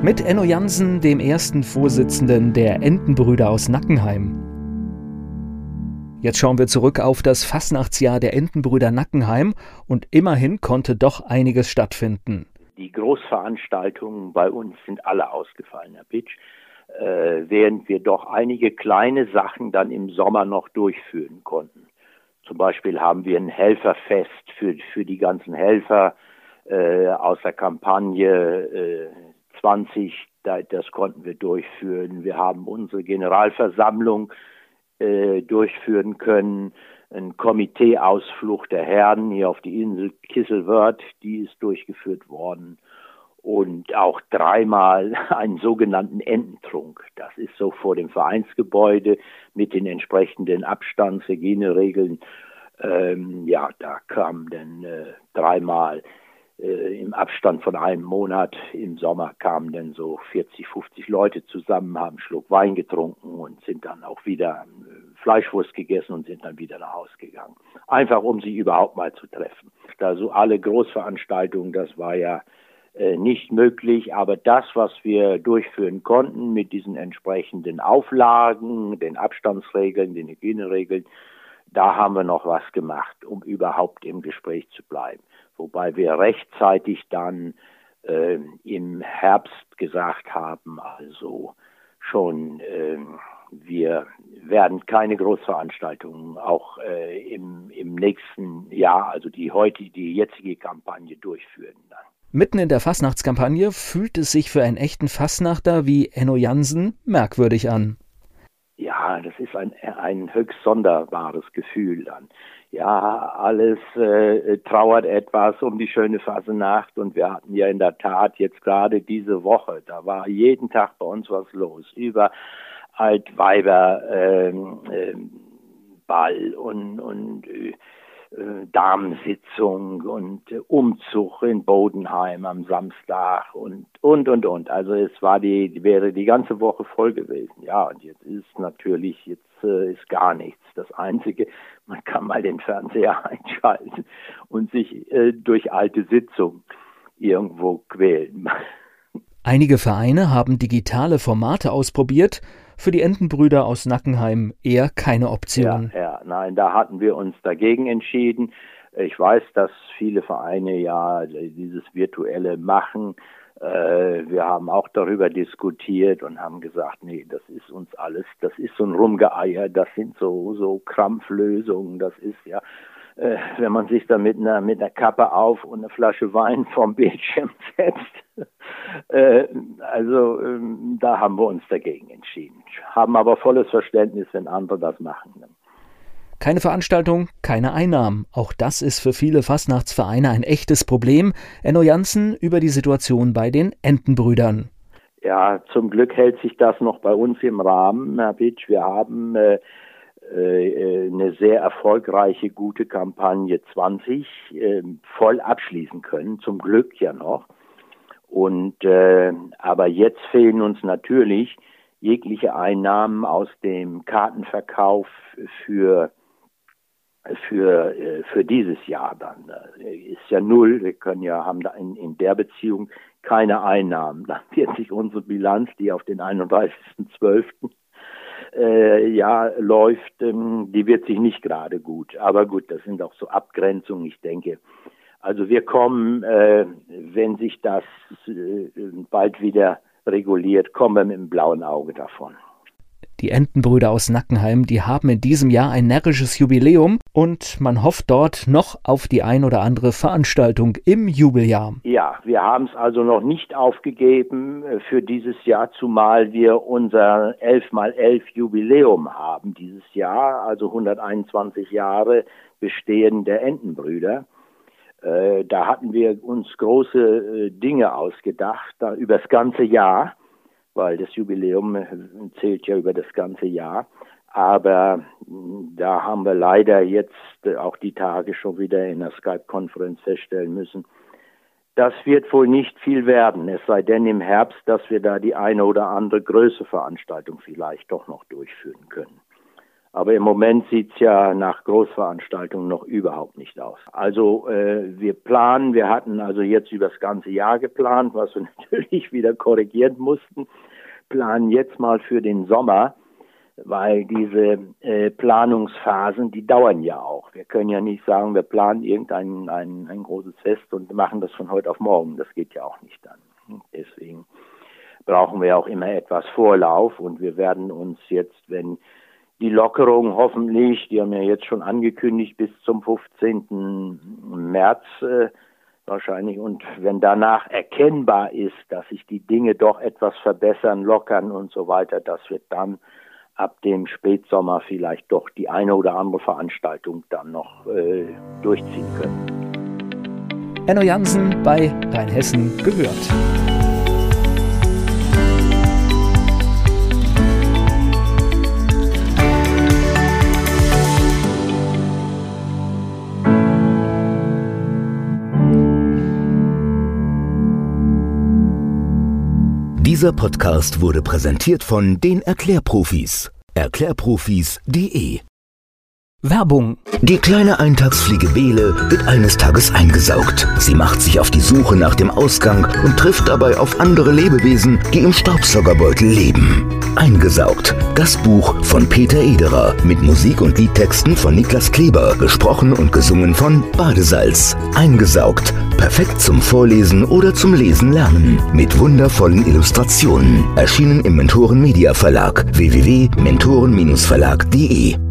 Mit Enno Jansen, dem ersten Vorsitzenden der Entenbrüder aus Nackenheim. Jetzt schauen wir zurück auf das Fastnachtsjahr der Entenbrüder Nackenheim und immerhin konnte doch einiges stattfinden. Die Großveranstaltungen bei uns sind alle ausgefallen, Herr Pitsch, äh, während wir doch einige kleine Sachen dann im Sommer noch durchführen konnten. Zum Beispiel haben wir ein Helferfest für, für die ganzen Helfer äh, aus der Kampagne äh, 20, das konnten wir durchführen. Wir haben unsere Generalversammlung äh, durchführen können. Ein Komiteeausflug der Herren hier auf die Insel Kisselwörth, die ist durchgeführt worden. Und auch dreimal einen sogenannten Ententrunk. Das ist so vor dem Vereinsgebäude mit den entsprechenden Abstands-, Hygieneregeln. Ähm, ja, da kam dann äh, dreimal im Abstand von einem Monat im Sommer kamen dann so 40, 50 Leute zusammen, haben einen Schluck Wein getrunken und sind dann auch wieder äh, Fleischwurst gegessen und sind dann wieder nach Hause gegangen. Einfach um sie überhaupt mal zu treffen. Also alle Großveranstaltungen, das war ja äh, nicht möglich, aber das, was wir durchführen konnten mit diesen entsprechenden Auflagen, den Abstandsregeln, den Hygieneregeln, da haben wir noch was gemacht, um überhaupt im Gespräch zu bleiben wobei wir rechtzeitig dann äh, im Herbst gesagt haben, also schon äh, wir werden keine Großveranstaltungen auch äh, im, im nächsten Jahr, also die heute, die jetzige Kampagne durchführen. Dann. Mitten in der Fastnachtskampagne fühlt es sich für einen echten Fastnachter wie Enno Jansen merkwürdig an. Das ist ein, ein höchst sonderbares Gefühl dann. Ja, alles äh, trauert etwas um die schöne Fasenacht und wir hatten ja in der Tat jetzt gerade diese Woche, da war jeden Tag bei uns was los, über Altweiber ähm, äh, Ball und, und äh, äh, Damensitzung und äh, Umzug in Bodenheim am Samstag und und und und. Also es war die wäre die ganze Woche voll gewesen. Ja, und jetzt ist natürlich jetzt äh, ist gar nichts. Das einzige, man kann mal den Fernseher einschalten und sich äh, durch alte Sitzungen irgendwo quälen. Einige Vereine haben digitale Formate ausprobiert, für die Entenbrüder aus Nackenheim eher keine Option. Ja, ja, nein, da hatten wir uns dagegen entschieden. Ich weiß, dass viele Vereine ja dieses virtuelle machen. Äh, wir haben auch darüber diskutiert und haben gesagt, nee, das ist uns alles, das ist so ein Rumgeeier, das sind so, so Krampflösungen, das ist ja, äh, wenn man sich da mit einer, mit einer Kappe auf und eine Flasche Wein vom Bildschirm setzt. äh, also ähm, da haben wir uns dagegen entschieden, haben aber volles Verständnis, wenn andere das machen. Keine Veranstaltung, keine Einnahmen. Auch das ist für viele Fastnachtsvereine ein echtes Problem. Enno Janssen über die Situation bei den Entenbrüdern. Ja, zum Glück hält sich das noch bei uns im Rahmen, Herr Bitsch. Wir haben äh, eine sehr erfolgreiche, gute Kampagne 20 äh, voll abschließen können. Zum Glück ja noch. Und äh, aber jetzt fehlen uns natürlich jegliche Einnahmen aus dem Kartenverkauf für für, äh, für dieses Jahr dann. Äh, ist ja null. Wir können ja, haben da in, in der Beziehung keine Einnahmen. Dann wird sich unsere Bilanz, die auf den 31.12. Äh, ja, läuft, ähm, die wird sich nicht gerade gut. Aber gut, das sind auch so Abgrenzungen, ich denke. Also wir kommen, äh, wenn sich das äh, bald wieder reguliert, kommen wir mit dem blauen Auge davon. Die Entenbrüder aus Nackenheim, die haben in diesem Jahr ein närrisches Jubiläum und man hofft dort noch auf die ein oder andere Veranstaltung im Jubeljahr. Ja, wir haben es also noch nicht aufgegeben äh, für dieses Jahr, zumal wir unser 11 mal 11 Jubiläum haben dieses Jahr, also 121 Jahre Bestehen der Entenbrüder. Äh, da hatten wir uns große äh, Dinge ausgedacht, da über das ganze Jahr weil das Jubiläum äh, zählt ja über das ganze Jahr. Aber da haben wir leider jetzt äh, auch die Tage schon wieder in der Skype-Konferenz feststellen müssen, das wird wohl nicht viel werden, es sei denn im Herbst, dass wir da die eine oder andere größere Veranstaltung vielleicht doch noch durchführen können. Aber im Moment sieht es ja nach Großveranstaltungen noch überhaupt nicht aus. Also äh, wir planen, wir hatten also jetzt über das ganze Jahr geplant, was wir natürlich wieder korrigieren mussten planen jetzt mal für den Sommer, weil diese äh, Planungsphasen, die dauern ja auch. Wir können ja nicht sagen, wir planen irgendein ein, ein großes Fest und machen das von heute auf morgen. Das geht ja auch nicht dann. Deswegen brauchen wir auch immer etwas Vorlauf und wir werden uns jetzt, wenn die Lockerung hoffentlich, die haben ja jetzt schon angekündigt, bis zum 15. März äh, wahrscheinlich. Und wenn danach erkennbar ist, dass sich die Dinge doch etwas verbessern, lockern und so weiter, dass wir dann ab dem Spätsommer vielleicht doch die eine oder andere Veranstaltung dann noch äh, durchziehen können. Enno Jansen bei Rheinhessen gehört. Dieser Podcast wurde präsentiert von den Erklärprofis. Erklärprofis.de Werbung. Die kleine Eintagsfliege Bele wird eines Tages eingesaugt. Sie macht sich auf die Suche nach dem Ausgang und trifft dabei auf andere Lebewesen, die im Staubsaugerbeutel leben. Eingesaugt. Das Buch von Peter Ederer mit Musik und Liedtexten von Niklas Kleber, gesprochen und gesungen von Badesalz. Eingesaugt. Perfekt zum Vorlesen oder zum Lesen lernen. Mit wundervollen Illustrationen. Erschienen im Mentoren Media Verlag www.mentoren-verlag.de